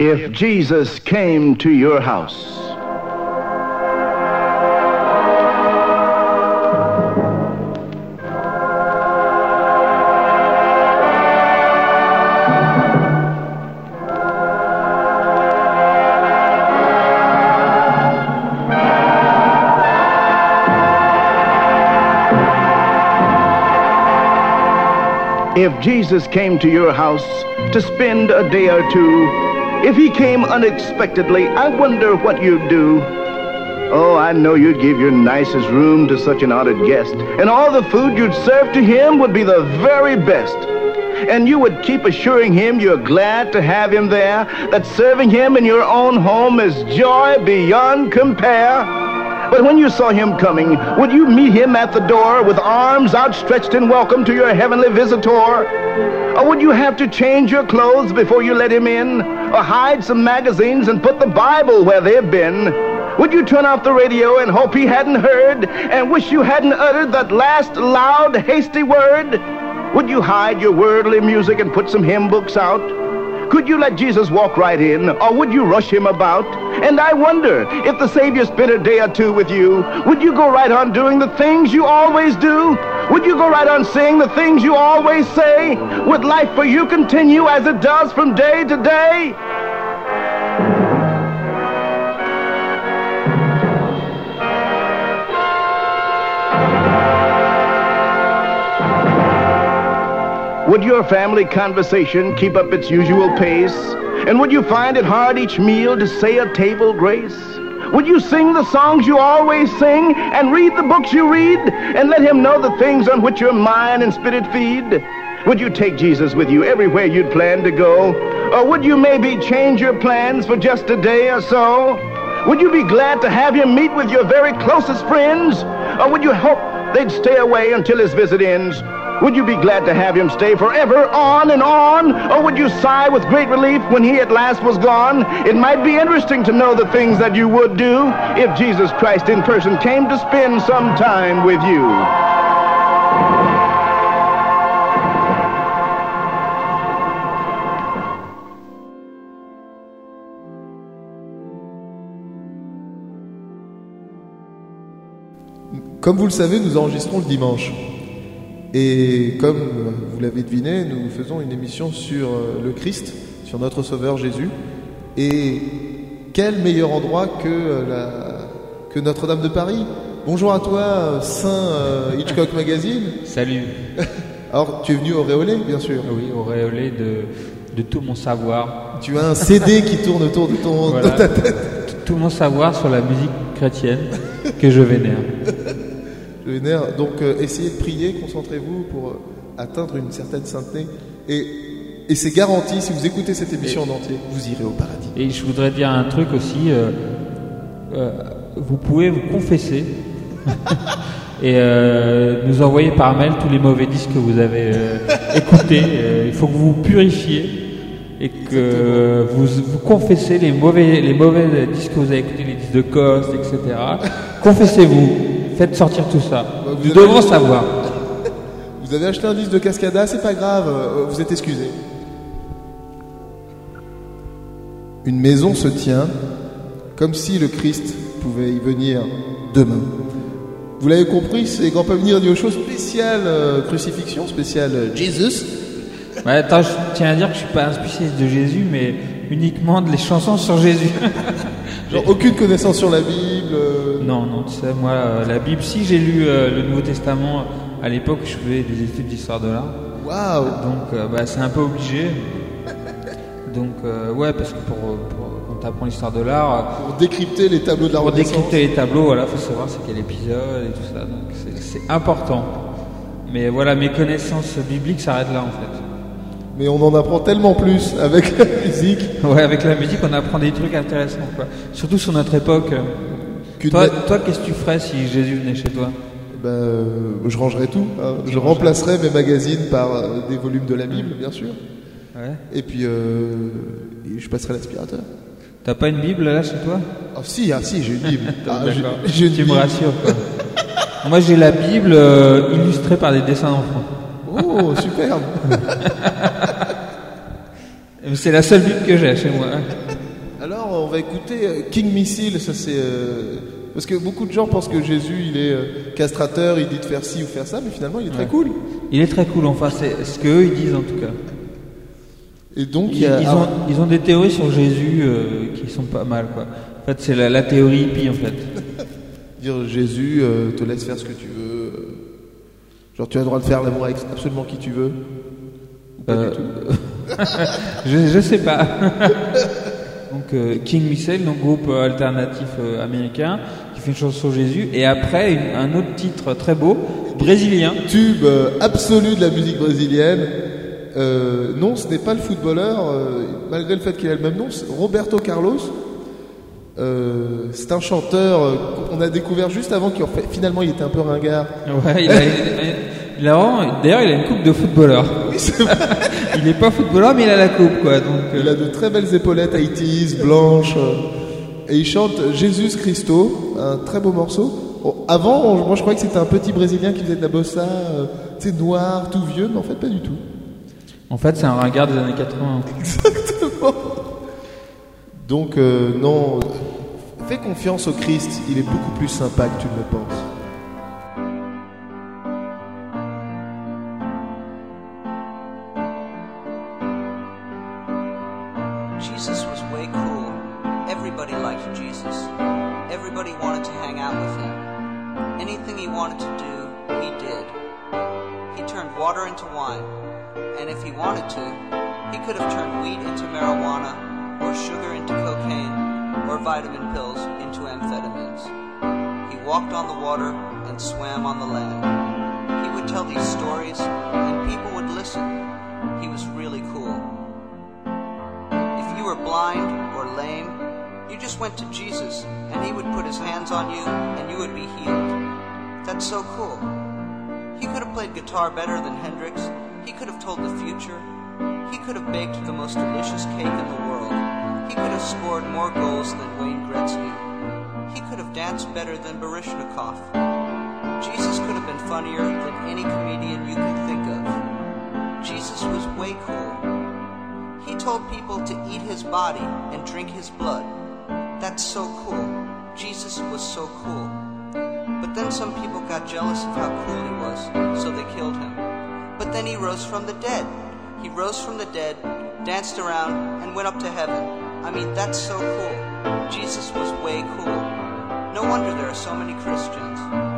If Jesus came to your house, if Jesus came to your house to spend a day or two, if he came unexpectedly, I wonder what you'd do. Oh, I know you'd give your nicest room to such an honored guest, and all the food you'd serve to him would be the very best. And you would keep assuring him you're glad to have him there, that serving him in your own home is joy beyond compare. But when you saw him coming, would you meet him at the door with arms outstretched in welcome to your heavenly visitor? Or would you have to change your clothes before you let him in? Or hide some magazines and put the Bible where they've been? Would you turn off the radio and hope he hadn't heard and wish you hadn't uttered that last loud, hasty word? Would you hide your worldly music and put some hymn books out? Could you let Jesus walk right in, or would you rush him about? And I wonder, if the Savior spent a day or two with you, would you go right on doing the things you always do? Would you go right on saying the things you always say? Would life for you continue as it does from day to day? Would your family conversation keep up its usual pace? And would you find it hard each meal to say a table grace? Would you sing the songs you always sing and read the books you read and let him know the things on which your mind and spirit feed? Would you take Jesus with you everywhere you'd plan to go? Or would you maybe change your plans for just a day or so? Would you be glad to have him meet with your very closest friends? Or would you hope they'd stay away until his visit ends? Would you be glad to have him stay forever on and on? Or would you sigh with great relief when he at last was gone? It might be interesting to know the things that you would do if Jesus Christ in person came to spend some time with you. Comme vous le savez, nous enregistrons le dimanche. Et comme vous l'avez deviné, nous faisons une émission sur euh, le Christ, sur notre Sauveur Jésus. Et quel meilleur endroit que, euh, la, que Notre-Dame de Paris Bonjour à toi, Saint euh, Hitchcock Magazine. Salut. Alors, tu es venu auréolé, bien sûr. Oui, auréolé de, de tout mon savoir. Tu as un CD qui tourne autour de, ton, Voilà. de ta tête. Tout mon savoir sur la musique chrétienne que je vénère. Donc, euh, essayez de prier, concentrez-vous pour euh, atteindre une certaine sainteté. Et, et c'est garanti, si vous écoutez cette émission en entier, vous irez au paradis. Et je voudrais dire un truc aussi. euh, vous pouvez vous confesser et nous envoyer par mail tous les mauvais disques que vous avez écoutés. Il faut que vous vous purifiez et que vous vous confessez les mauvais, les mauvais disques que vous avez écoutés, les disques de Coste, etc. Confessez-vous. Faites sortir tout ça. Bah, vous Nous avez- devons savoir. Vous avez acheté un disque de Cascada, c'est pas grave, euh, vous êtes excusé. Une maison se tient comme si le Christ pouvait y venir demain. Vous l'avez compris, c'est Grand Venir dit aux choses spéciales euh, crucifixion, spéciale euh, Jesus. Ouais, attends, je tiens à dire que je suis pas un spécialiste de Jésus, mais uniquement de les chansons sur Jésus. Genre aucune connaissance sur la Bible. euh, non, non, tu sais, moi, euh, la Bible, si j'ai lu euh, le Nouveau Testament à l'époque, je faisais des études d'histoire de l'art, Waouh donc bah, c'est un peu obligé. Donc ouais, parce que pour, pour quand t'apprends l'histoire de l'art, Pour décrypter les tableaux de la pour décrypter les tableaux, voilà, faut savoir c'est quel épisode et tout ça, donc c'est important. Mais voilà, mes connaissances bibliques s'arrêtent là en fait. Mais on en apprend tellement plus avec la musique. Ouais, avec la musique, on apprend des trucs intéressants, quoi. Surtout sur notre époque. qu'une Toi, ma- toi qu'est-ce que tu ferais si Jésus venait chez toi? Ben, euh, je rangerai tout. hein. Je remplacerai mes magazines par euh, des volumes de la Bible, bien sûr. Ouais. Et puis, euh, je passerai l'aspirateur. T'as pas une Bible là chez toi? Ah si, ah si, j'ai une Bible. Ah, j'ai- une Tu me Bible. rassures, quoi. Moi, j'ai la Bible euh, illustrée par des dessins d'enfants. Oh, superbe. C'est la seule Bible que j'ai chez moi. hein. on va écouter euh, King Missile. Ça c'est euh, parce que beaucoup de gens pensent que Jésus il est euh, castrateur, il dit de faire ci ou faire ça, mais finalement il est très cool. Il est très cool, enfin, c'est ce qu'eux ils disent en tout cas. Et donc il Ils, y a ils ont, ils ont des théories sur Jésus euh, qui sont pas mal, quoi. En fait, c'est la, la théorie hippie, en fait. dire Jésus te laisse faire ce que tu veux. Genre tu as le droit de faire l'amour avec absolument qui tu veux. Ou pas Euh, du tout. je, je sais pas. donc euh, King Missile, donc groupe euh, alternatif euh, américain, qui fait une chanson sur Jésus, et après une- un autre titre très beau, brésilien. Tube euh, absolu de la musique brésilienne. Euh, non, ce n'est pas le footballeur, euh, malgré le fait qu'il a le même nom, c'est Roberto Carlos. Euh, c'est un chanteur qu'on a découvert juste avant qu'il en fait, finalement il était un peu ringard. Ouais, il a, d'ailleurs, il a une coupe de footballeur. il n'est pas footballeur, mais il a la coupe, quoi. Donc, euh, Il a de très belles épaulettes 80s, blanches. euh, et il chante Jésus Christo, un très beau morceau. Bon, avant, on- moi je croyais que c'était un petit Brésilien qui faisait de la bossa, euh, tu sais, noir, tout vieux, mais en fait pas du tout. en fait, c'est un ringard des années 80. Donc euh, non, fais confiance au Christ, il est beaucoup plus sympa que tu ne le penses. Better than Barishnikov. Jesus could have been funnier than any comedian you can think of. Jesus was way cool. He told people to eat his body and drink his blood. That's so cool. Jesus was so cool. But then some people got jealous of how cool he was, so they killed him. But then he rose from the dead. He rose from the dead, danced around, and went up to heaven. I mean, that's so cool. Jesus was way cool. No wonder there are so many Christians.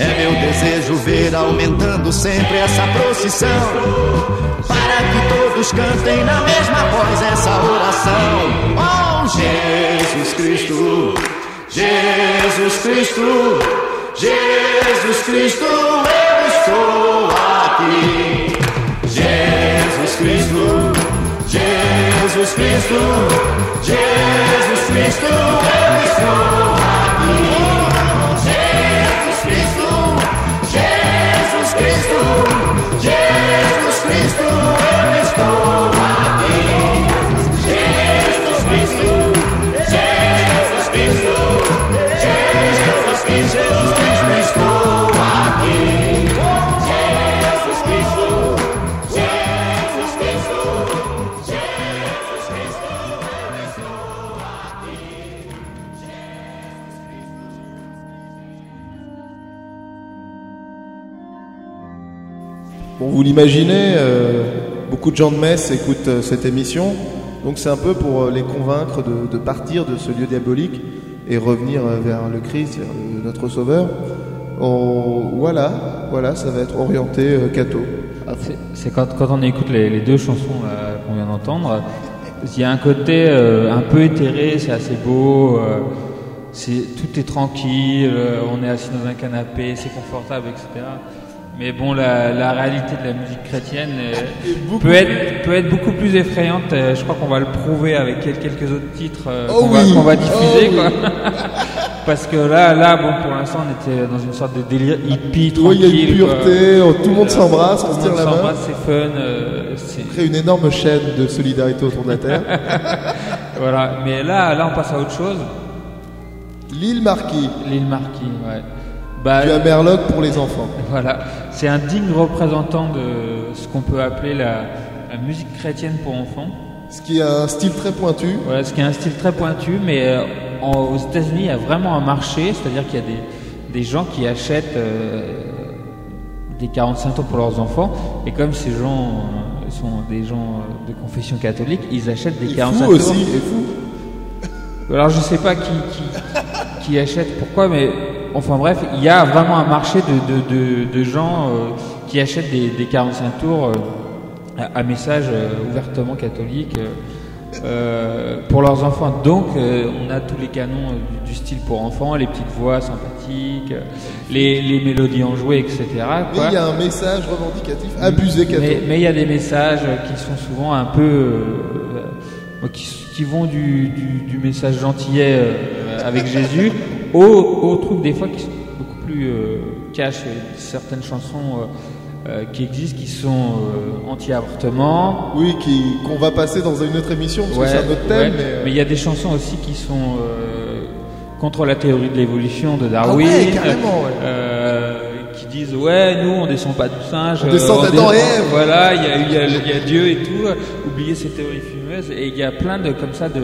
É meu desejo ver aumentando sempre essa procissão. Para que todos cantem na mesma voz essa oração. Oh, Jesus Cristo, Jesus Cristo, Jesus Cristo, eu estou aqui. Jesus Cristo, Jesus Cristo, Jesus Cristo, eu estou aqui. Vous l'imaginez, euh, beaucoup de gens de Metz écoutent euh, cette émission, donc c'est un peu pour euh, les convaincre de, partir de ce lieu diabolique et revenir vers le Christ, vers notre Sauveur. Voilà, voilà, ça va être orienté catho. C'est- quand, on écoute les, deux chansons qu'on vient d'entendre, il y a un côté un peu éthéré, c'est assez beau, tout est tranquille, on est assis dans un canapé, c'est confortable, etc. Mais bon, la, la réalité de la musique chrétienne euh, peut, être, peut être beaucoup plus effrayante. euh, Je crois qu'on va le prouver avec quel- quelques autres titres euh, Oh qu'on, va, oh diffuser. oui. Parce que là, là, bon, pour l'instant, on était dans une sorte de délire hippie, Oui, il y a tranquille. une pureté, oh, tout le monde s'embrasse, on Tout se le tire monde la main. c'est fun. c'est- Créer une énorme chaîne de solidarité autour de la Terre. Voilà, mais là, là, on passe à autre chose. L'île Marquis, L'île Marquis, ouais. Bah, du Hammerlock pour les enfants. voilà, c'est un digne représentant de ce qu'on peut appeler la, la musique chrétienne pour enfants. Ce qui a un style très pointu. Voilà, ce qui est un style très pointu, mais euh, en- aux États-Unis, il y a vraiment un marché, c'est-à-dire qu'il y a des, des gens qui achètent euh, des 45 tours pour leurs enfants, et comme ces gens euh, sont des gens euh, de confession catholique, ils achètent des Et 45 fou tours. aussi, et fou. Alors je sais pas qui, qui, qui achète pourquoi, mais enfin bref, il y a vraiment un marché de, de, de, de gens euh, qui achètent des, des 45 tours euh, à, à message euh, ouvertement catholique pour leurs enfants. Donc on a tous les canons du, du style pour enfants, les petites voix sympathiques, les, les mélodies enjouées, etc. Mais il y a un message revendicatif abusé catho. Mais il y a des messages qui sont souvent un peu qui, qui vont du, du, du message gentillet avec Jésus au, au truc des fois qui sont beaucoup plus euh, cash euh, certaines chansons euh, euh, qui existent qui sont euh, anti-avortement Oui, qui qu'on va passer dans une autre émission parce Ouais, que c'est un autre ouais. thème. mais, euh, mais il y a des chansons aussi qui sont euh, contre la théorie de l'évolution de Darwin Ah ouais, carrément, ouais. euh, qui disent ouais nous on descend pas du singe On descend d'Adam dé- et Ève. voilà il y a, il y, a, y a Dieu et tout oubliez ces théories fumeuses et il y a plein de comme ça de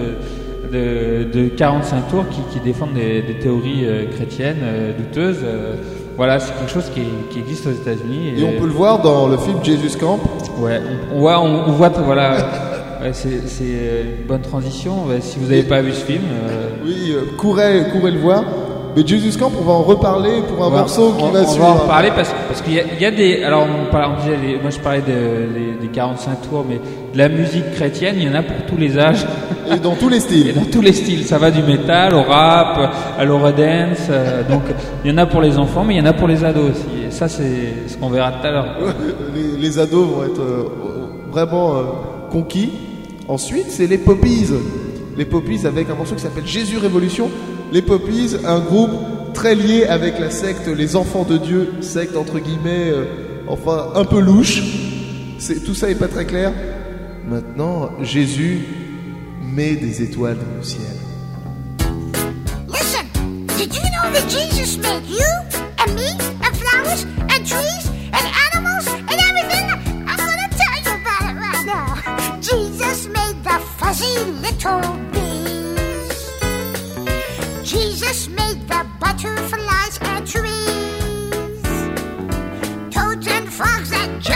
de, de 45 tours qui, qui défendent des, des théories euh, chrétiennes euh, douteuses euh, voilà c'est quelque chose qui, qui existe aux États-Unis Et on peut le voir dans le film Jesus Camp. Ouais, on, on voit, on, on voit, voilà, ouais, c'est c'est, une bonne transition. Ouais, si vous n'avez pas vu ce film, Oui, courez, courez le voir. Mais Jesus Camp, on va en reparler pour un on va- morceau qui on, va on suivre. va en reparler parce, parce qu'il y, a- il y a des. Alors, on, parlait- on disait, les- moi je parlais de, des, des 45 tours, mais de la musique chrétienne, il y en a pour tous les âges Et dans tous les et styles. dans tous les styles. Ça va du métal au rap, à l'eurodance. euh, donc, il y en a pour les enfants, mais il y en a pour les ados aussi. Et ça, c'est ce qu'on verra tout à l'heure. les, les ados vont être euh, vraiment euh, conquis. Ensuite, c'est les Poppies. Les Poppies avec un morceau qui s'appelle Jésus Révolution les Poppies, un groupe très lié avec la secte Les Enfants de Dieu, secte entre guillemets, euh, enfin un peu louche. C'est, tout ça n'est pas très clair. Maintenant, Jésus met des étoiles dans le ciel. Listen, did you know that Jesus made you and me and flowers and trees and animals and everything? I'm gonna tell you about it right now. Jesus made the fuzzy little bit. Jesus made the butterflies and trees, toads and frogs and.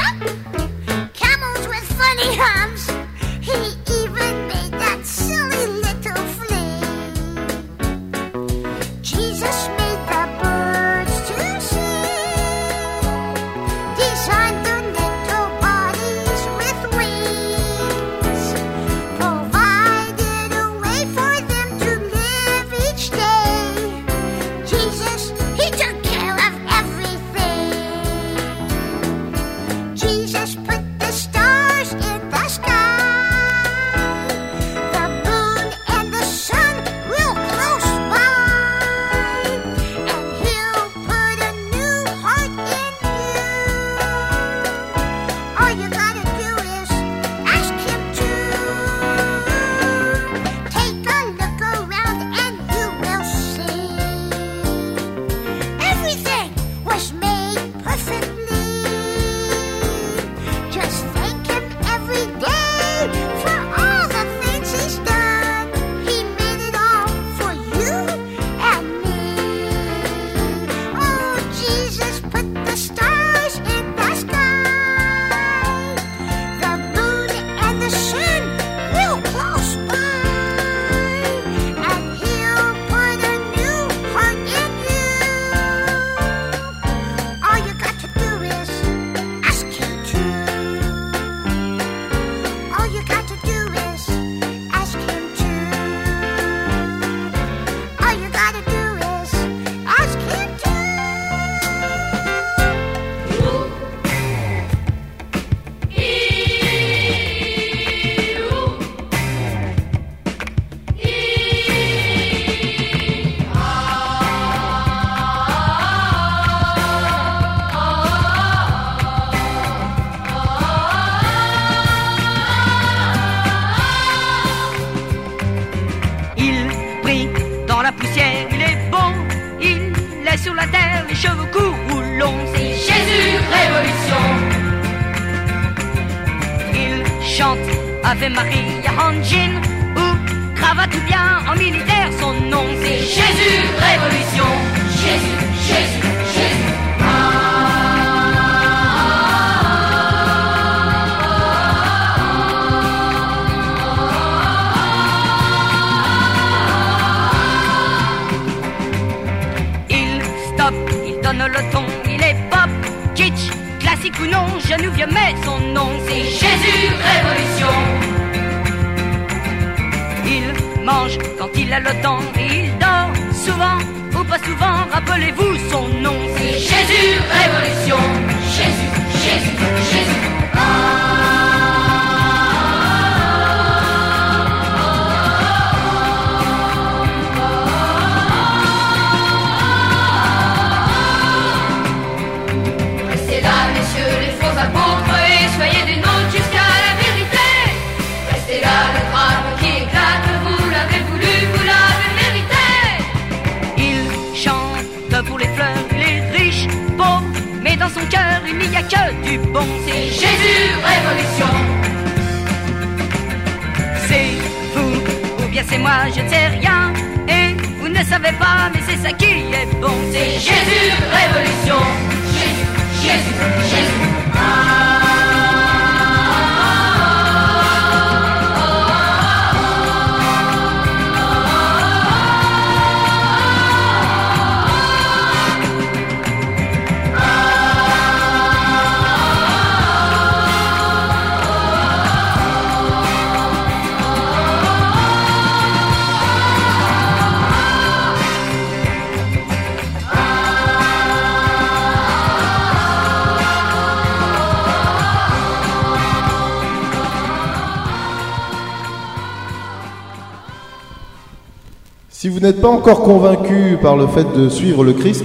vous n'êtes pas encore convaincu par le fait de suivre le Christ,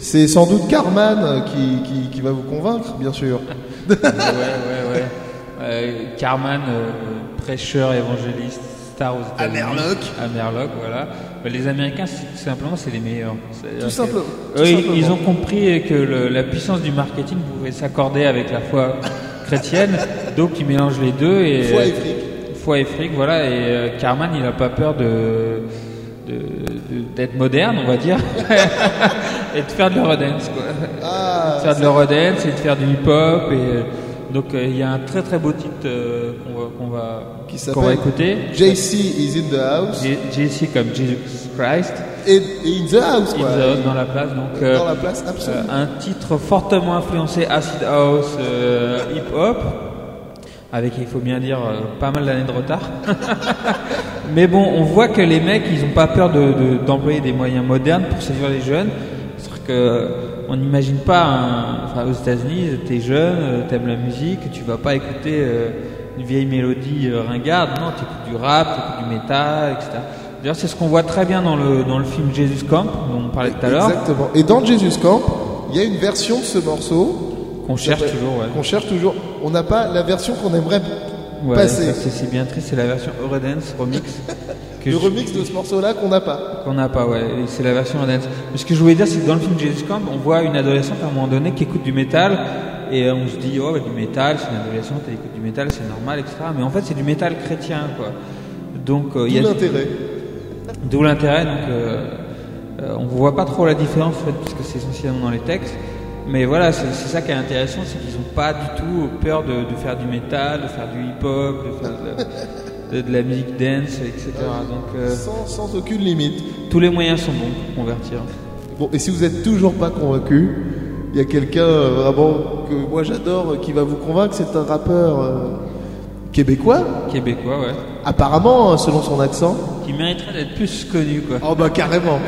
c'est sans doute Carman qui, qui, va vous convaincre, bien sûr. ouais, ouais, ouais. Euh, Carman, euh, prêcheur évangéliste, star aux États-Unis. À Merlock. À Merlock, voilà. Les Américains, tout simplement, c'est les meilleurs. Tout, simple, tout simplement. Ils ont compris que la puissance du marketing pouvait s'accorder avec la foi chrétienne, donc ils mélangent les deux. Et, foi et fric. Foi et fric, voilà. Et euh, Carman, il n'a pas peur de d'être moderne, on va dire, et de faire de l'eurodance, quoi. Ah, de faire de l'eurodance et de faire du hip-hop. Et euh, donc euh, il y a un très très beau titre euh, qu'on va qu'on va Qui qu'on va s'appelle écouter. JC is in the house. J- JC comme Jesus Christ, Et, et in the house, in quoi. the house dans la place. Donc euh, Dans la place, absolument. un titre fortement influencé acid house, euh, hip hop, avec il faut bien dire euh, pas mal d'années de retard. Mais bon, on voit que les mecs, ils ont pas peur de- de- d'employer des moyens modernes pour séduire les jeunes. C'est-à-dire que on n'imagine pas, un- enfin aux États-Unis, t'es jeune, euh, t'aimes la musique, tu vas pas écouter euh, une vieille mélodie euh, ringarde, non, t'écoutes du rap, t'écoutes du métal, etc. D'ailleurs, c'est ce qu'on voit très bien dans le dans le film Jesus Camp dont on parlait tout à l'heure. Exactement. Et dans Jesus Camp, il y a une version de ce morceau Qu'on cherche toujours, ouais. qu'on cherche toujours. On n'a pas la version qu'on aimerait Ouais, passer. c'est bien triste, c'est la version Eurodance remix. que Le je- remix de ce morceau-là qu'on n'a pas. Qu'on n'a pas, ouais, c'est la version Eurodance. Mais ce que je voulais dire, c'est que dans le film Jesus Camp, on voit une adolescente à un moment donné qui écoute du métal, et euh, on se dit, oh, bah, du métal, c'est une adolescente, elle écoute du métal, c'est normal, etc. Mais en fait, c'est du métal chrétien, quoi. Donc, euh, il y D'où a. l'intérêt. D'où l'intérêt, donc euh, euh, on voit pas trop la différence en fait, puisque c'est essentiellement dans les textes. Mais voilà, c'est ça qui est intéressant, c'est qu'ils n'ont pas du tout peur de, de faire du métal, de faire du hip-hop, de faire de, la- de- de la musique dance, etc. Donc euh, Sans, sans aucune limite. tous les moyens sont bons pour convertir. Bon, et si vous êtes toujours pas convaincu, il y a quelqu'un euh, vraiment que moi j'adore euh, qui va vous convaincre. C'est un rappeur euh, québécois, Québécois, ouais. apparemment, selon son accent. Qui mériterait d'être plus connu, quoi. Oh bah carrément.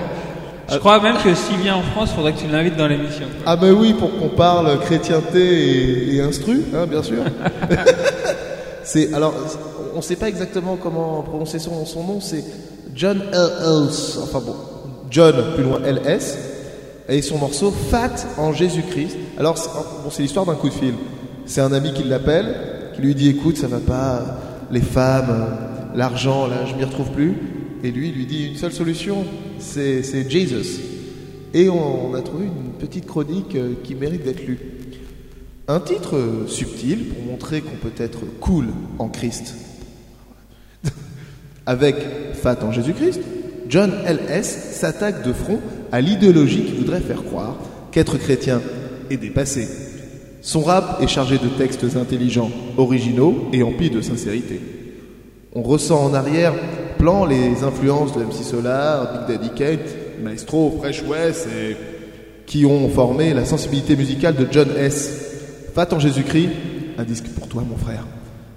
Je crois même que s'il vient en France, faudrait que tu l'invites dans l'émission. Ah bah oui, pour qu'on parle chrétienté et, et instru, hein, bien sûr. c'est alors, on ne sait pas exactement comment prononcer son, son nom. C'est John L.S. Enfin bon, John plus loin L.S. Et son morceau Fat en Jésus-Christ. Alors c'est bon, c'est l'histoire d'un coup de fil. C'est un ami qui l'appelle, qui lui dit écoute, ça va pas, les femmes, l'argent, là, je m'y retrouve plus. Et lui, il lui dit une seule solution, c'est Jesus. Et on, a trouvé une petite chronique euh, qui mérite d'être lue. Un titre euh, subtil pour montrer qu'on peut être cool en Christ. Avec Fat en Jésus-Christ, John L.S. s'attaque de front à l'idéologie qui voudrait faire croire qu'être chrétien est dépassé. Son rap est chargé de textes intelligents, originaux et emplis de sincérité. On ressent en les influences de MC Solar, Big Daddy Kane, Maestro, Fresh West et qui ont formé la sensibilité musicale de John S. Fat en Jésus-Christ, un disque pour toi mon frère.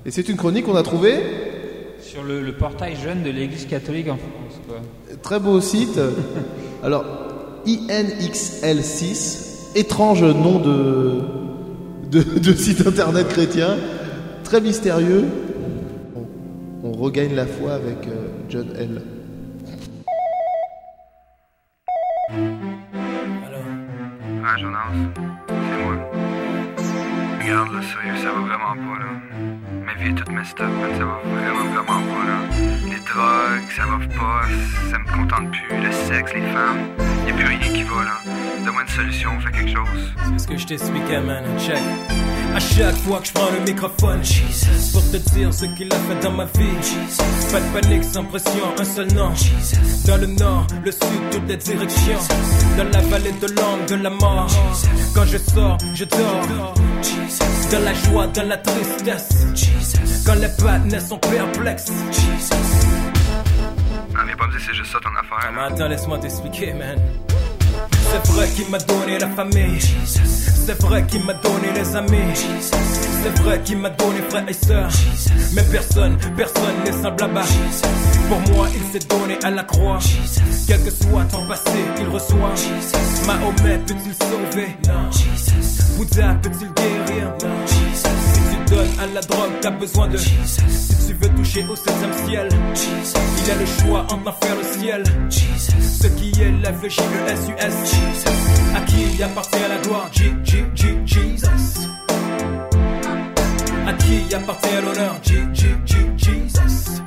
Et c'est une chronique qu'on a trouvée, Sur le, le portail jeune de l'Église catholique en France, quoi. très beau site. Alors, INXL6, étrange nom de, de, de site internet chrétien, très mystérieux. On, regagne la foi avec euh, John L. Ouais, Jonas, c'est moi. Regarde, là, sérieux, ça va vraiment pas, là. Vie est toute messed up, man, ça va vraiment, vraiment pas, là. Les drogues, ça va pas, ça me contente plus. Le sexe, les femmes, y a plus rien qui va, là. Donne-moi une solution, fais quelque chose. C'est ce que je t'expliquais, man, check. À chaque fois que je prends le microphone, Jesus, pour te dire ce qu'il a fait dans ma vie, Jesus. Pas de panique, sans pression, un seul nom, Jesus. Dans le nord, le sud, toutes les directions, dans la vallée de l'ombre, de la mort. Quand je sors, je dors, Jesus. Dans la joie, dans la tristesse, Jesus. Quand les partenaires sont perplexes, Jesus. Non, viens pas me dire c'est juste ça ton affaire. Mais attends, laisse-moi t'expliquer, man. C'est vrai qu'il m'a donné la famille. C'est vrai qu'il m'a donné les amis. C'est vrai qu'il m'a donné frères et sœurs. Mais personne, personne n'est semblable à Pour moi, il s'est donné à la croix. Quel que soit ton passé, il reçoit. Mahomet peut-il sauver? Non. Bouddha peut-il guérir? Non donne à la drogue, t'as besoin de Jesus. Si tu veux toucher au septième ciel, Jesus. il a le choix entre l'enfer le ciel. Jesus. Ce qui est la V, J, E, S, U, S. À qui appartient la gloire, J, J, J, Jesus. À qui appartient l'honneur, J, J, J, Jesus.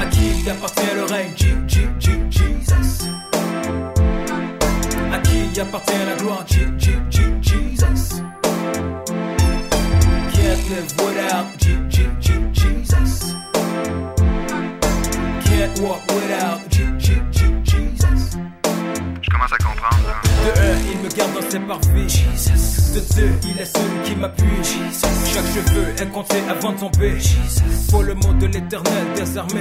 À qui appartient le règne, J, J, J, Jesus. À qui appartient la gloire, J, J, Can't without Jesus. Je commence à comprendre. Hein. De un, il me garde dans ses parvis. De deux, il est celui qui m'appuie. Chaque cheveu est compté avant de tomber. Pour le mot de l'éternel désarmé.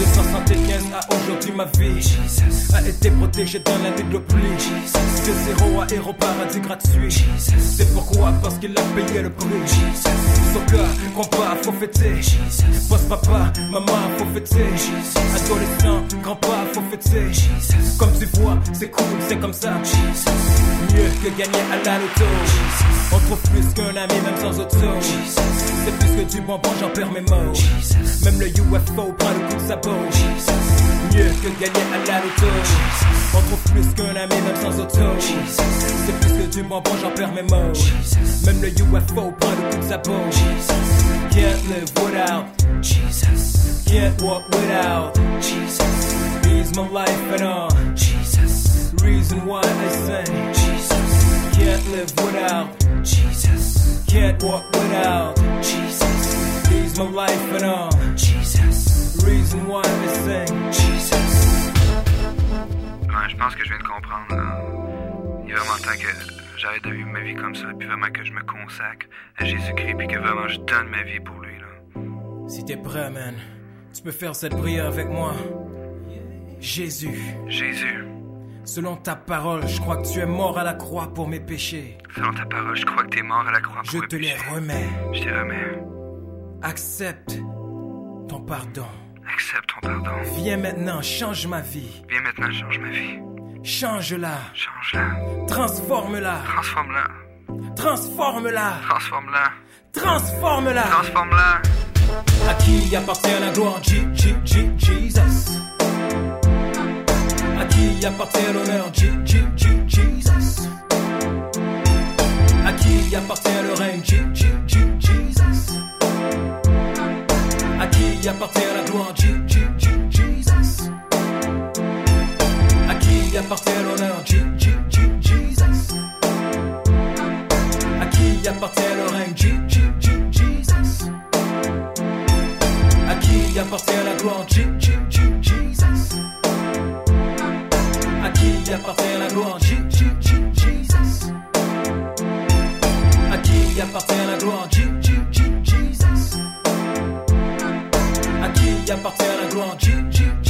De 175 à aujourd'hui, ma vie a été protégée dans la nuit de pluie. De zéro à héros, paradis gratuit. C'est pourquoi, parce qu'il a payé le prix. Son cas, compas, faut fêter. Boss papa, maman, faut fêter. Adolescent, grand-père, faut fêter. Comme tu vois, c'est cool, c'est comme ça. Mieux que gagner à la loto. On trouve plus qu'un ami, même sans auto. C'est plus que du bonbon, j'en perds mes mots. Même le UFO prend le coup de sabot. Mieux que gagner à la loto. On trouve plus qu'un ami, même sans auto. C'est plus que du bonbon, j'en perds mes mots. Même le UFO prend le coup de sabot. Can't live without Jesus. Can't walk without Jesus. He's my life and all. Reason why I sing. Jesus. Can't live without Jesus. Can't walk without Jesus. He's my life and all. Jesus. Reason why I sing. Jesus. Ouais, je pense que je viens de comprendre, là. Il est vraiment temps que j'arrête de vivre ma vie comme ça, puis vraiment que je me consacre à Jésus-Christ, puis que vraiment je donne ma vie pour lui, là. Si t'es prêt, man, tu peux faire cette prière avec moi. Jésus, Jésus, selon ta parole, je crois que tu es mort à la croix pour mes péchés. selon ta parole, je crois que t'es mort à la croix pour Je mes te les péchés. remets. Je te remets. Accepte ton pardon. Accepte ton pardon. Viens maintenant, change ma vie. Viens maintenant, change ma vie. Change-la. Change-la. Transforme-la. Transforme-la. Transforme-la. Transforme-la. Transforme-la. Transforme-la. À qui appartient la gloire G, G, G, Jesus À qui appartient l'honneur Jesus À qui appartient le règne Jesus À qui appartient la gloire Jesus À qui appartient l'honneur Jesus À qui appartient le règne Jesus à qui appartient la gloire Jesus À qui appartient la gloire? G, G, G, Jesus. À qui appartient la gloire? G, G, G, Jesus. À qui appartient la gloire? G, G, G,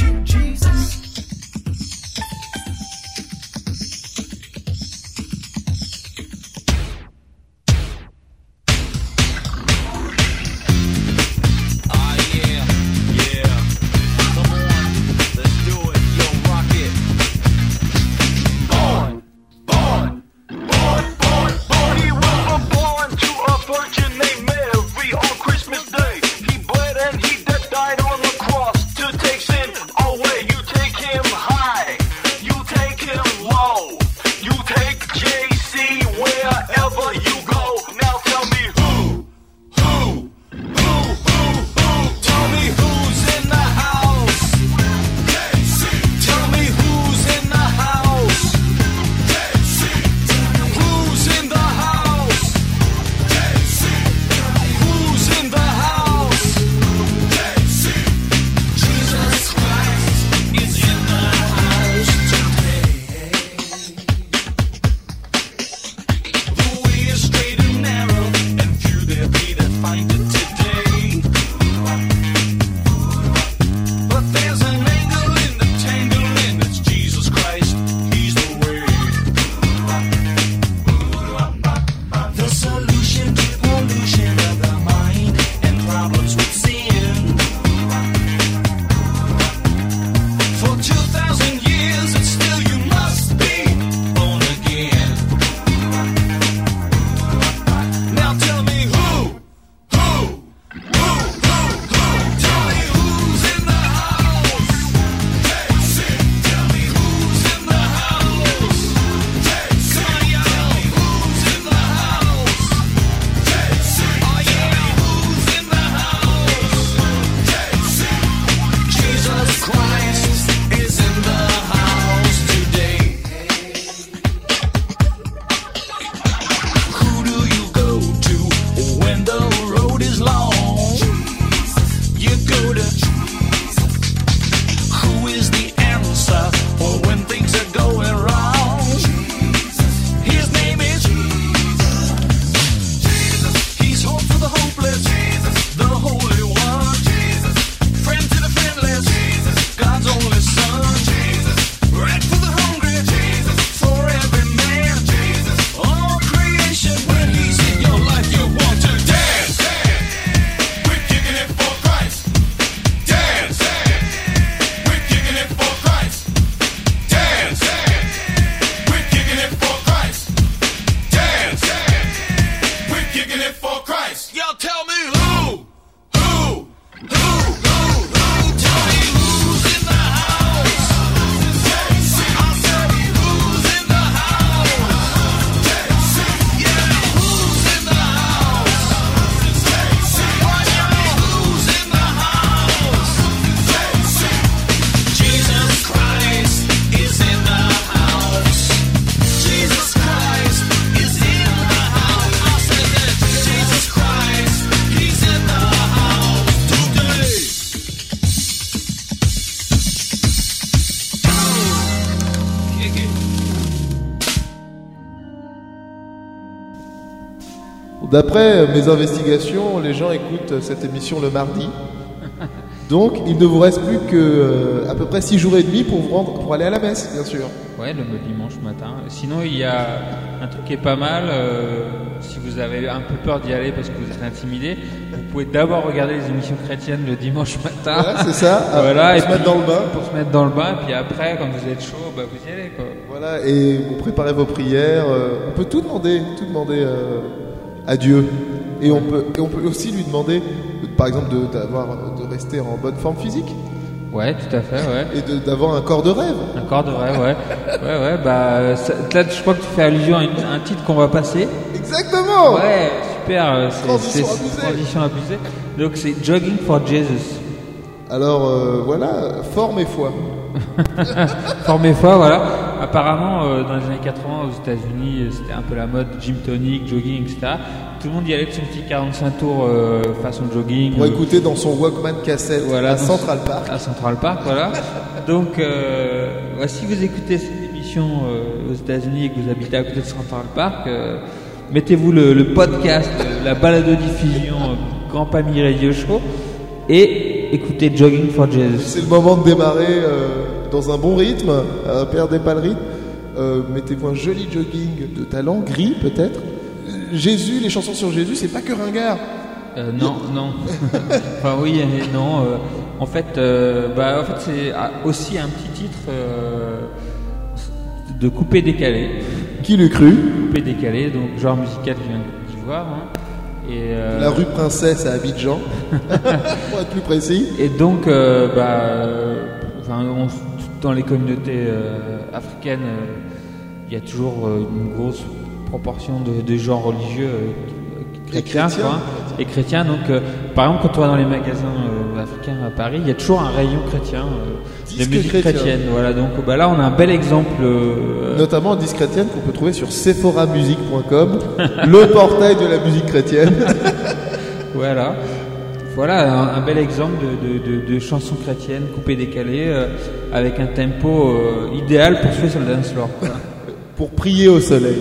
D'après mes investigations, les gens écoutent cette émission le mardi. Donc, il ne vous reste plus que euh, à peu près 6 jours et demi pour vous rendre, pour aller à la messe, bien sûr. Ouais, le dimanche matin. Sinon, il y a un truc qui est pas mal. euh, si vous avez un peu peur d'y aller parce que vous êtes intimidé, vous pouvez d'abord regarder les émissions chrétiennes le dimanche matin. Voilà, c'est ça. voilà, Pour et se mettre dans le bain. Pour se mettre dans le bain, et puis après, quand vous êtes chaud, bah, vous y allez, quoi. Voilà, et vous préparez vos prières. euh, on peut tout demander, tout demander à Dieu. Et on peut, et on peut aussi lui demander, par exemple, de, d'avoir, de rester en bonne forme physique Ouais, tout à fait, ouais. et de- d'avoir un corps de rêve. Un corps de vrai, ouais. Ouais, ouais, bah, ça- là, je crois que tu fais allusion à, une- à un titre qu'on va passer. Exactement. Ouais, super. euh, c'est- Transition c'est- abusée. Transition abusée. Donc, c'est Jogging for Jesus. Alors euh, voilà, forme et foi. Formez foi, voilà. Apparemment, euh, dans les années 80 aux États-Unis, euh, c'était un peu la mode gym tonic, jogging, etc. Tout le monde y allait de son petit 45 tours euh, façon jogging. Pour euh, écouter dans son Walkman cassette voilà, à Central Park. À Central Park, voilà. Donc, euh, si vous écoutez cette émission aux États-Unis et que vous habitez à côté de Central Park, mettez-vous le, le podcast, la balado-diffusion euh, Grand Pami Radio Show et écoutez Jogging for Jesus. C'est le moment de démarrer euh, dans un bon rythme. Euh, perdez pas le rythme. Euh, Mettez-vous un joli jogging de talent, gris peut-être. Jésus, les chansons sur Jésus, c'est pas que ringard. Euh, non, non. enfin oui et non. euh, en fait, euh, bah, en fait c'est ah, aussi un petit titre euh, de coupé décalé. Qui l'eût cru? Coupé décalé, donc genre musical qui vient de Côte d'Ivoire. hein. Et, euh, La rue Princesse à Abidjan, pour être plus précis. Et donc, euh, bah, enfin, on- dans les communautés euh, africaines, il y a toujours une grosse proportion de, de gens religieux chrétiens, chrétiens. quoi, et chrétiens. Donc, euh, par exemple, quand on va dans les magasins euh, africains à Paris, il y a toujours un rayon chrétien euh, de Disque musique chrétien. chrétienne. Voilà. Donc, bah, là, on a un bel exemple. Notamment en disque chrétienne qu'on peut trouver sur sephoramusique.com, le portail de la musique chrétienne. Voilà. Voilà un, un bel exemple de, de, de, de chansons chrétiennes coupées décalées euh, avec un tempo euh, idéal pour jouer sur le dance floor. pour prier au soleil.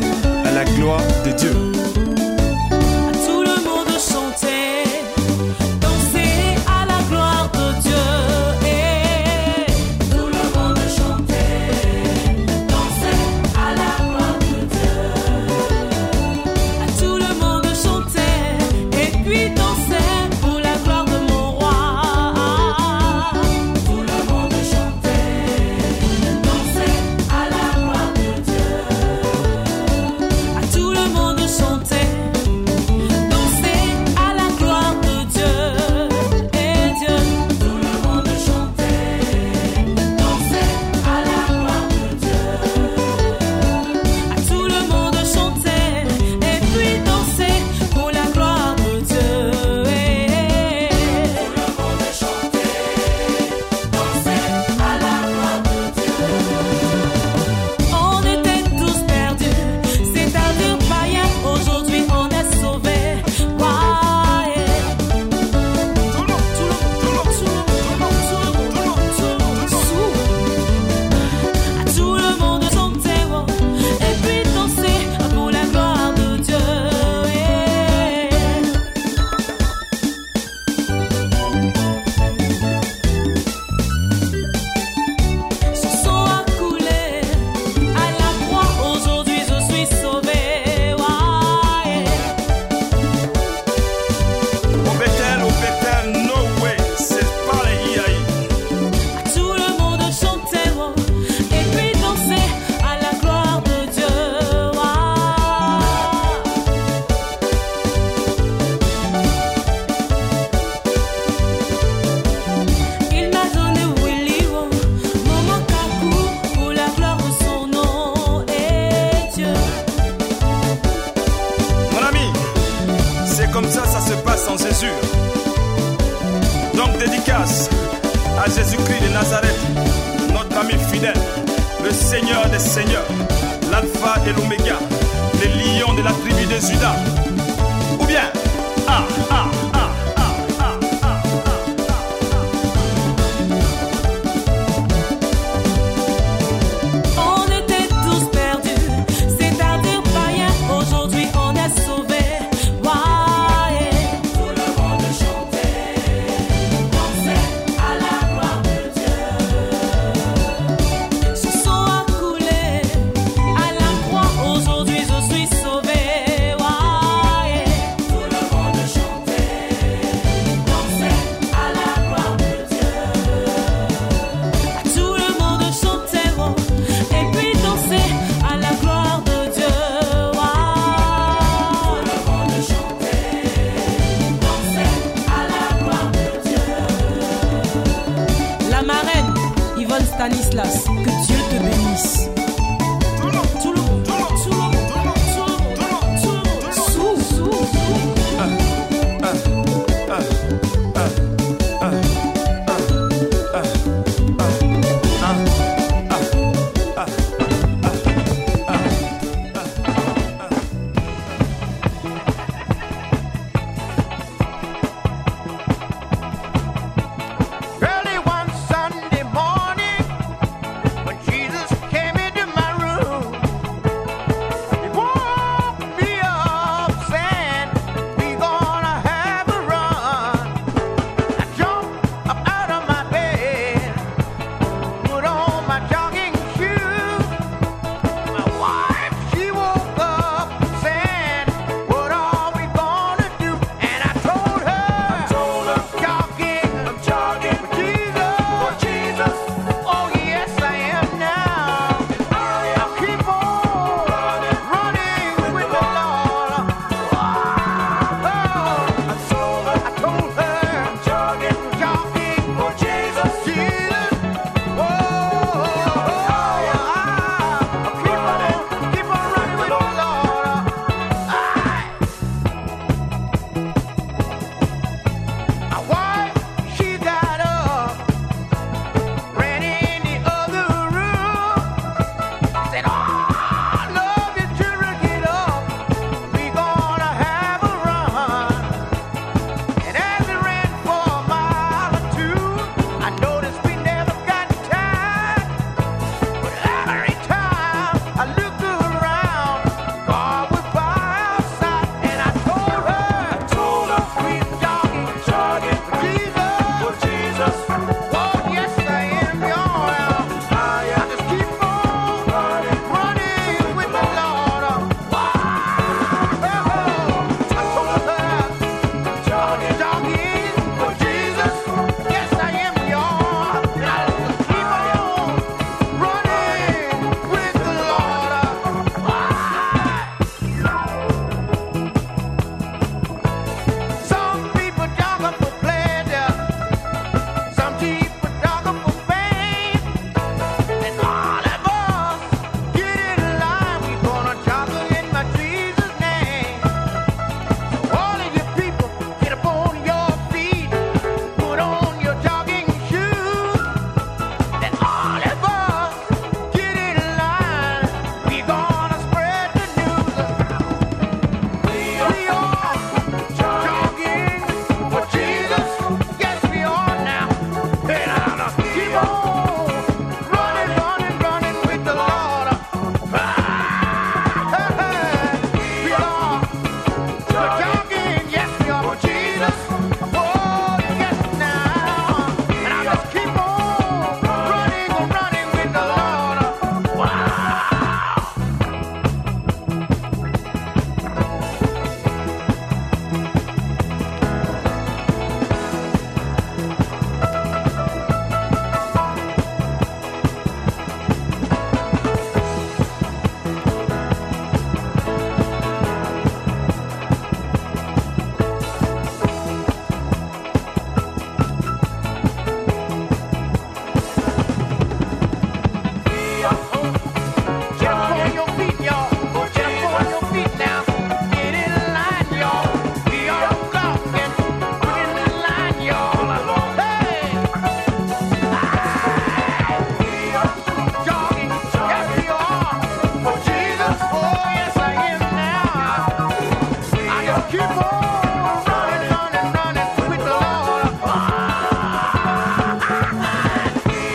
Fait. À la gloire de Dieu.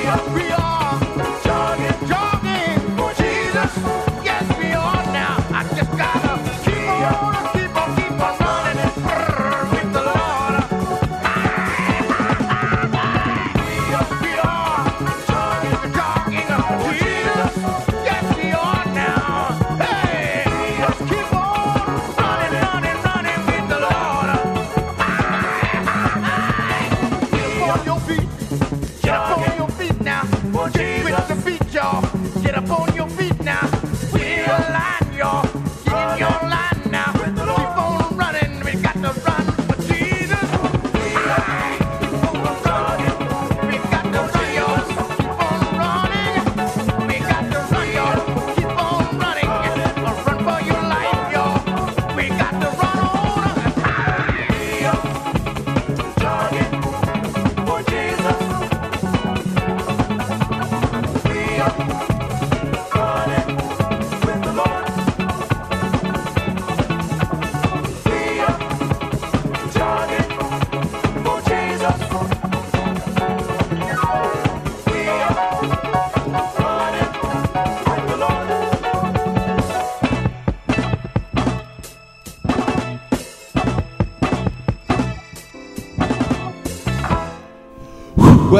Real, real.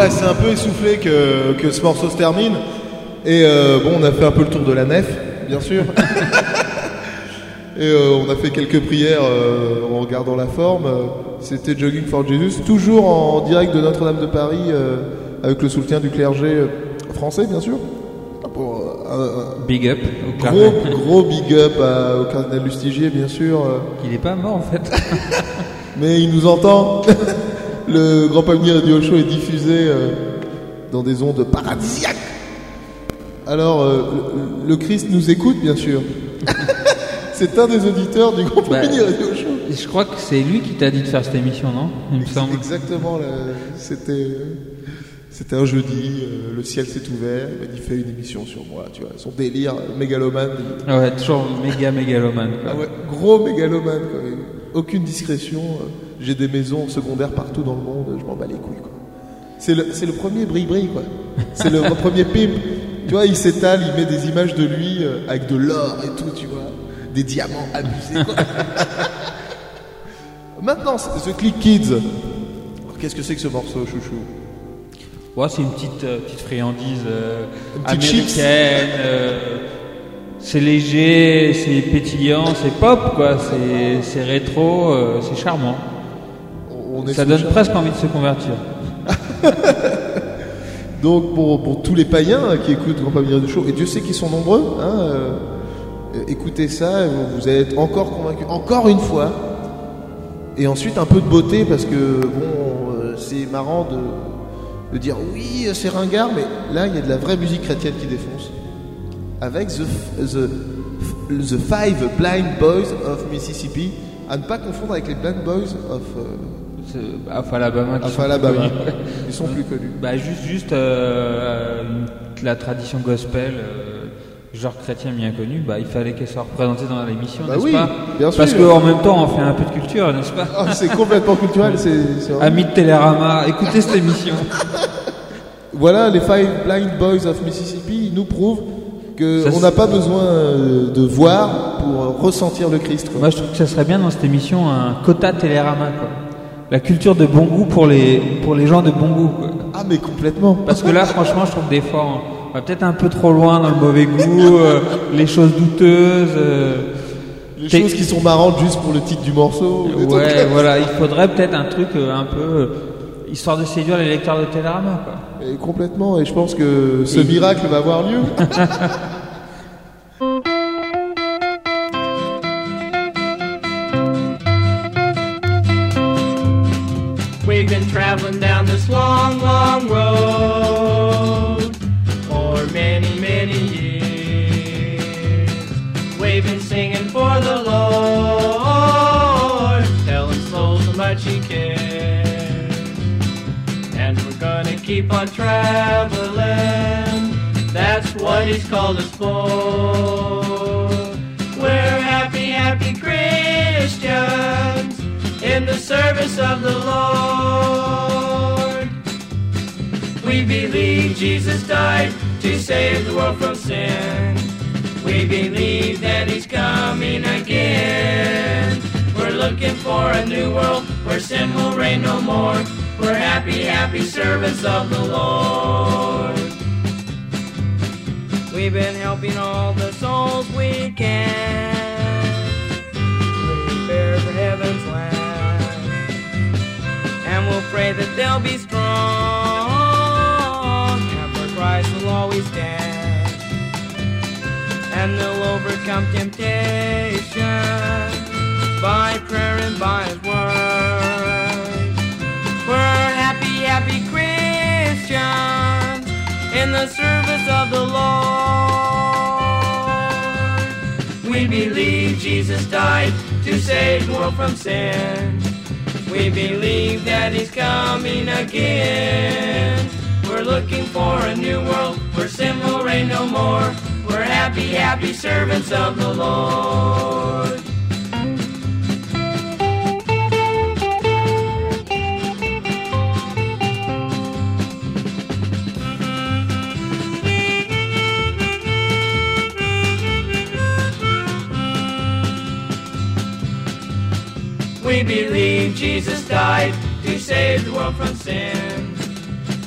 Ouais, c'est un peu essoufflé que, que ce morceau se termine. Et euh, bon, on a fait un peu le tour de la nef, bien sûr. Et euh, on a fait quelques prières euh, en regardant la forme. C'était Jogging for Jesus, toujours en direct de Notre-Dame de Paris, avec le soutien du clergé français, bien sûr. Pour, un- Big up au Gros, cardinal. gros big up à- au cardinal Lustigier, bien sûr. Il est pas mort en fait. Mais il nous entend. Le Grand Palmier Radio Show est diffusé euh, dans des ondes paradisiaques. Alors, euh, le, Christ nous écoute, bien sûr. C'est un des auditeurs du Grand Bah, Palmier Radio Show. je crois que c'est lui qui t'a dit de faire cette émission, non? Il me semble. Exactement, là, c'était euh, c'était un jeudi, euh, le ciel s'est ouvert, il fais une émission sur moi, tu vois, son délire mégalomane. Ah ouais, toujours méga mégalomane. quoi. Ah ouais, gros mégalomane, quoi. mais Aucune discrétion. euh, J'ai des maisons secondaires partout dans le monde, je m'en bats les couilles, quoi. C'est le, c'est le premier bri-bri, quoi. C'est le premier pimp. Tu vois, il s'étale, il met des images de lui euh, avec de l'or et tout, tu vois. Des diamants abusés, quoi. Maintenant, The Click Kids. Alors, Qu'est-ce que c'est que ce morceau, chouchou? Ouais, c'est une petite, euh, petite friandise euh, Une petite chips. américaine. euh, c'est léger, c'est pétillant, c'est pop, quoi. C'est, c'est rétro, c'est charmant. On est Ça donne presque envie de se convertir. Donc pour, pour tous les païens qui écoutent Grand Palmier du Show, et Dieu sait qu'ils sont nombreux, hein, euh, euh, écoutez ça, vous, vous allez être encore convaincus, encore une fois. Et ensuite un peu de beauté parce que bon, euh, c'est marrant de, de dire oui, c'est ringard, mais là il y a de la vraie musique chrétienne qui défonce. Avec The, the, the Five Blind Boys of Mississippi, à ne pas confondre avec les Blind Boys of C'est- Alpha Alabama. qui Alpha sont Alabama. connus. Ils sont plus connus. Bah, juste, juste euh, une- la tradition gospel, euh, genre chrétien bien connu, bah, il fallait qu'elle soit représentée dans l'émission, Bah n'est-ce oui, pas bien Parce sûr. qu'en même temps, on fait un peu de culture, n'est-ce pas Ah, c'est complètement culturel, c'est vraiment- Amis de Télérama, écoutez cette émission. Voilà, les Five Blind Boys of Mississippi nous prouvent que Ça, on n'a pas besoin euh, de voir pour euh, ressentir le Christ. quoi. Moi, je trouve que ça serait bien dans cette émission un quota Télérama, quoi. La culture de bon goût pour les, pour les gens de bon goût, quoi. Ah, mais complètement. Parce que là, franchement, je trouve des fois, on va peut-être un peu trop loin dans le mauvais goût, euh, les choses douteuses. euh, Les choses qui sont marrantes juste pour le titre du morceau. trucs Ouais, voilà, il faudrait peut-être un truc euh, un peu histoire de séduire les lecteurs de Télérama, quoi. Et complètement, et je pense que ce Et- miracle va avoir lieu. been traveling down this long, long road for many, many years. Been singing for the Lord, telling souls how much He cares. And we're gonna keep on traveling, that's what He's called us for. We're happy, happy. Christians in the service of the Lord. We believe Jesus died to save the world from sin. We believe that He's coming again. We're looking for a new world where sin will reign no more. We're happy, happy servants of the Lord. We've been helping all the souls we can. We prepare for heaven's land. We'll pray that they'll be strong. And Christ will always stand. And they'll overcome temptation by prayer and by His word. We're happy, happy Christians in the service of the Lord. We believe Jesus died to save the world from sin. We believe that He's coming again. We're looking for a new world where sin will reign no more. We're happy, happy servants of the Lord. Jesus died to save the world from sin.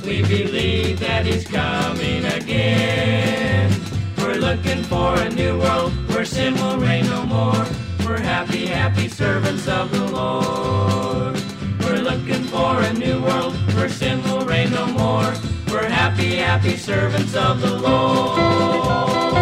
We believe that He's coming again. We're looking for a new world where sin will reign no more. We're happy, happy servants of the Lord. We're looking for a new world where sin will reign no more. We're happy, happy servants of the Lord.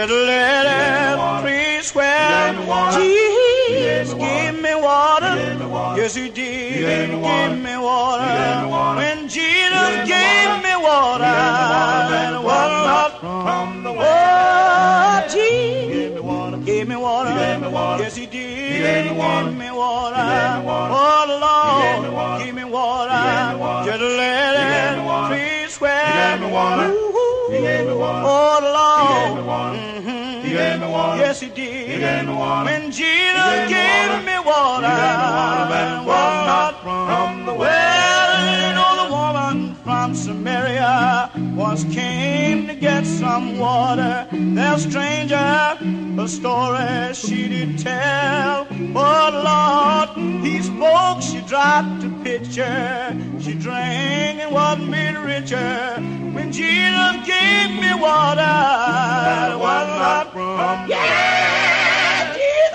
Just let it free swear. Jesus gave me water. Yes, He did. He gave me water. When Jesus gave me water, it was not from the Oh, Jesus gave me water. Yes, He did. He gave me water. Did. When Jesus gave me water, it was not from the well. You know the woman from Samaria once came to get some water. That stranger, a story she did tell. But Lord, he spoke, she dropped a pitcher. She drank and was made richer. When Jesus gave me water, it was not from yeah,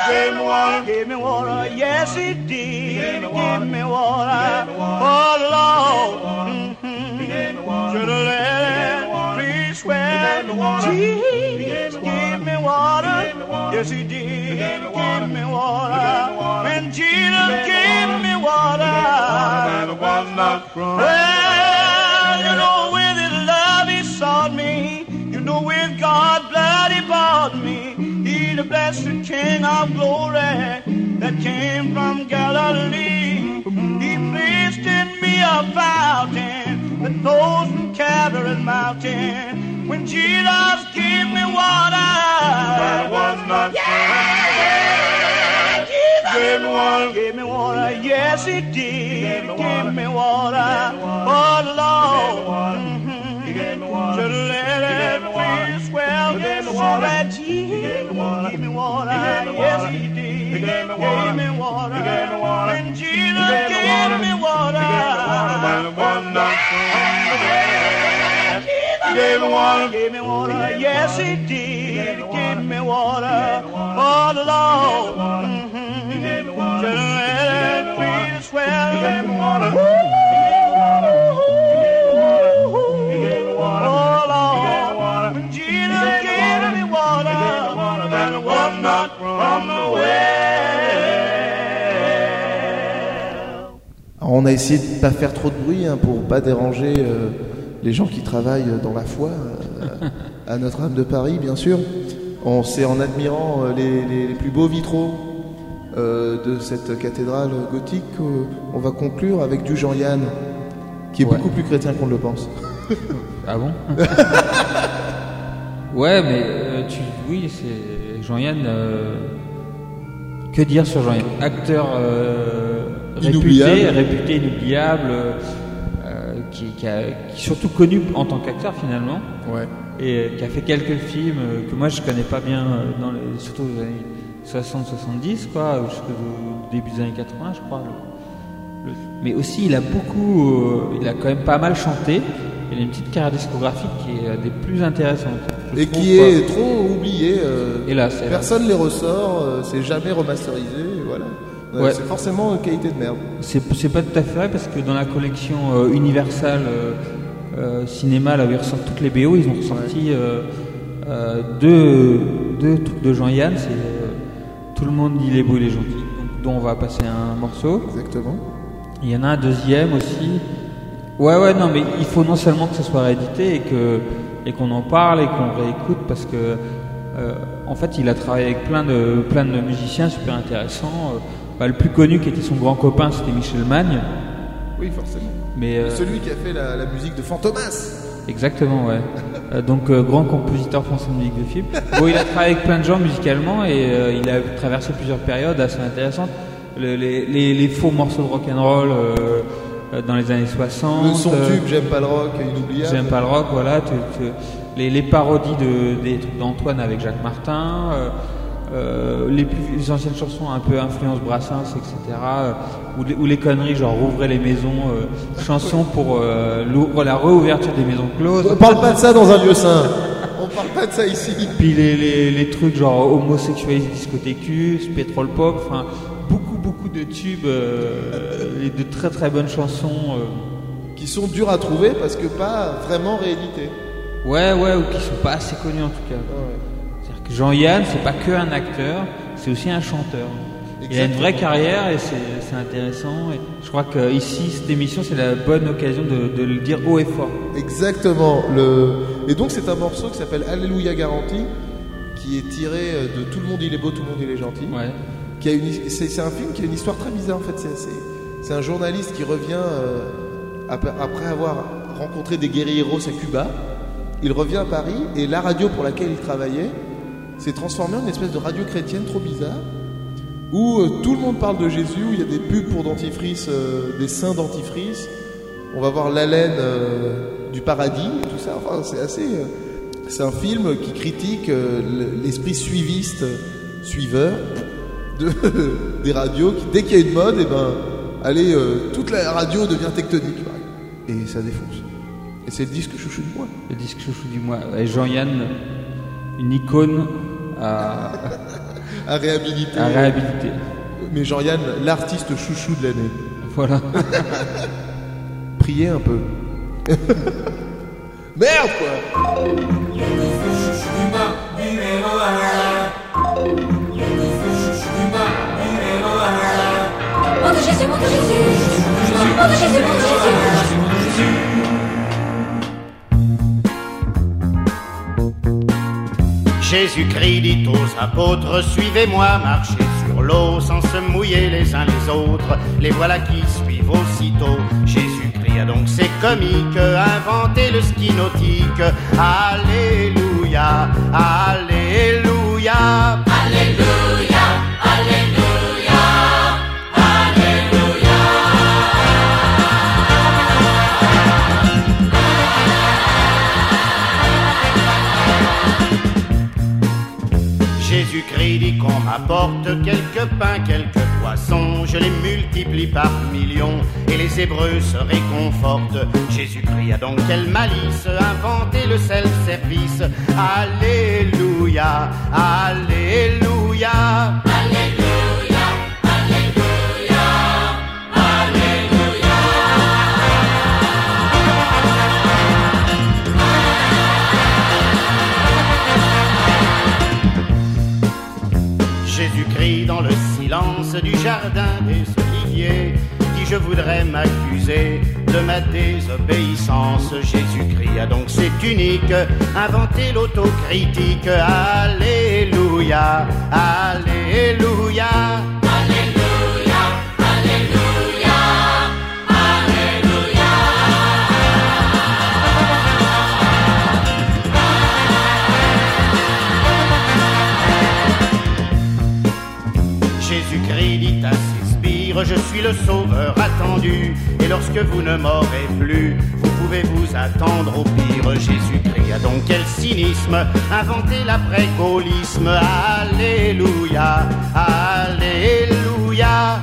Gave me water, gave me water. Yes, he did. Give me water. Oh Lord, mm-hmm. let it please swear. Jesus gave me water. Yes, he did. Give me water. When Jesus gave me water, it was not from. The blessed King of glory that came from Galilee. He placed in me a fountain that flows from Calvary's mountain. When Jesus gave me water, it was not yeah, Jesus gave me water, gave me water. Yes, he did. Give me water. Oh Lord, mm-hmm. should let it please water, He gave me water. Gave me water. Yes, he did. Gave me water. Gave me water. He gave me water. And Jesus gave me water. He gave me water. He gave me water. Gave me water. Yes, he did. He gave me water. for the Lord. Mm-hmm. Just let me swear. He gave me water. On a essayé de pas faire trop de bruit hein, pour pas déranger euh, les gens qui travaillent dans la foi euh, à Notre-Dame de Paris, bien sûr. On c'est en admirant euh, les, les- les plus beaux vitraux de cette cathédrale gothique qu'on va conclure avec du Jean-Yann, qui est Ouais. beaucoup plus chrétien qu'on ne le pense. Ah bon? Ouais, mais euh, tu, oui, c'est Jean-Yann. euh, que dire sur Jean-Yann Acteur euh. Réputé, réputé inoubliable, euh, qui, qui, a- qui surtout connu en tant qu'acteur finalement. Ouais. Et euh, qui a fait quelques films euh, que moi je connais pas bien, dans les, surtout aux années 60-70, quoi, jusqu'au début des années 80, je crois. Le- le- mais aussi, il a beaucoup, euh, il a quand même pas mal chanté. Il a une petite carrière discographique qui est des plus intéressantes. Et trouve, qui quoi. est trop oublié. euh, Hélas. Personne les ressort, euh, c'est jamais remasterisé, voilà. Euh, Ouais. C'est forcément une qualité de merde. C'est pas tout à fait vrai parce que dans la collection euh, Universal euh, euh, Cinéma, là où ils ressortent toutes les BO, ils ont ressorti deux, deux trucs de Jean-Yann. C'est Tout le monde dit les beaux et les gentils, donc, dont on va passer un morceau. Exactement. Il y en a un deuxième aussi. Ouais, ouais, non, mais il faut non seulement que ce soit réédité et que et qu'on en parle et qu'on réécoute parce que euh, en fait, il a travaillé avec plein de plein de musiciens super intéressants. Bah, le plus connu qui était son grand copain, c'était Michel Magne. Oui, forcément. Mais euh, Celui qui a fait la, la musique de Fantomas. Exactement, ouais. Euh, donc euh, grand compositeur français de musique de film. Bon, il a travaillé avec plein de gens musicalement et euh, il a traversé plusieurs périodes assez intéressantes. Le- les, les- les faux morceaux de rock'n'roll euh, euh, dans les années 60. Le son euh, tube, j'aime pas le rock, inoubliable. J'aime pas le rock, voilà. tu- tu- les, les parodies de, des trucs d'Antoine avec Jacques Martin. euh, euh, les plus les anciennes chansons un peu influence Brassens, etc. euh, ou, les, ou les conneries genre rouvrez les maisons, euh, chansons pour euh, la réouverture des maisons closes. On parle pas de ça dans un lieu saint. On parle pas de ça ici. Puis les, les, les trucs genre homosexualisme discothècus, pétrole pop, enfin beaucoup beaucoup de tubes euh, et de très très bonnes chansons. euh. Qui sont durs à trouver parce que pas vraiment réédités. Ouais ouais ou qui sont pas assez connus en tout cas. Que Jean-Yann c'est pas que un acteur, c'est aussi un chanteur. Il a une vraie carrière et c'est intéressant. Et je crois que ici cette émission c'est la bonne occasion de, de le dire haut et fort. Exactement. Le... Et donc c'est un morceau qui s'appelle Alléluia Garantie, qui est tiré euh, de Tout le monde il est beau, tout le monde il est gentil. Ouais. Qui a une... c'est, un film qui a une histoire très bizarre en fait. C'est, un journaliste qui revient euh, après avoir rencontré des guerrieros à Cuba. Il revient à Paris et la radio pour laquelle il travaillait s'est transformée en une espèce de radio chrétienne trop bizarre où euh, tout le monde parle de Jésus, où il y a des pubs pour dentifrice, euh, des saints dentifrice. On va voir l'haleine euh, du paradis, tout ça. Enfin, c'est assez. c'est un film qui critique l'esprit suiviste, suiveur de, des radios. Qui, dès qu'il y a une mode, et ben, allez, toute la radio devient tectonique. Et ça défonce. Et c'est le disque chouchou du mois. Le disque chouchou du mois. Et Jean-Yann, une icône à, à réhabiliter. À réhabiliter. Mais Jean-Yann, l'artiste chouchou de l'année. Voilà. Priez un peu. Merde quoi Mon Dieu Jésus, mon Dieu Jésus Mon Dieu Jésus, mon Dieu Jésus Jésus-Christ dit aux apôtres, suivez-moi, marchez sur l'eau sans se mouiller les uns les autres. Les voilà qui suivent aussitôt. Jésus-Christ a donc c'est comique, inventé le ski nautique. Alléluia. Alléluia, Alléluia, Jésus-Christ dit qu'on m'apporte quelques pains, quelques poissons, je les multiplie par millions et les Hébreux se réconfortent. Jésus-Christ a donc quelle malice inventé le self-service. Alléluia, Alléluia. Alléluia, Dans le silence du jardin des oliviers dit je voudrais m'accuser de de ma désobéissance. Jésus-Christ a donc c'est unique, inventé l'autocritique. Alléluia, Alléluia. Je suis le sauveur attendu. Et lorsque vous ne m'aurez plus, vous pouvez vous attendre au pire. Jésus-Christ a donc quel cynisme, inventé l'après-gaullisme. Alléluia, Alléluia.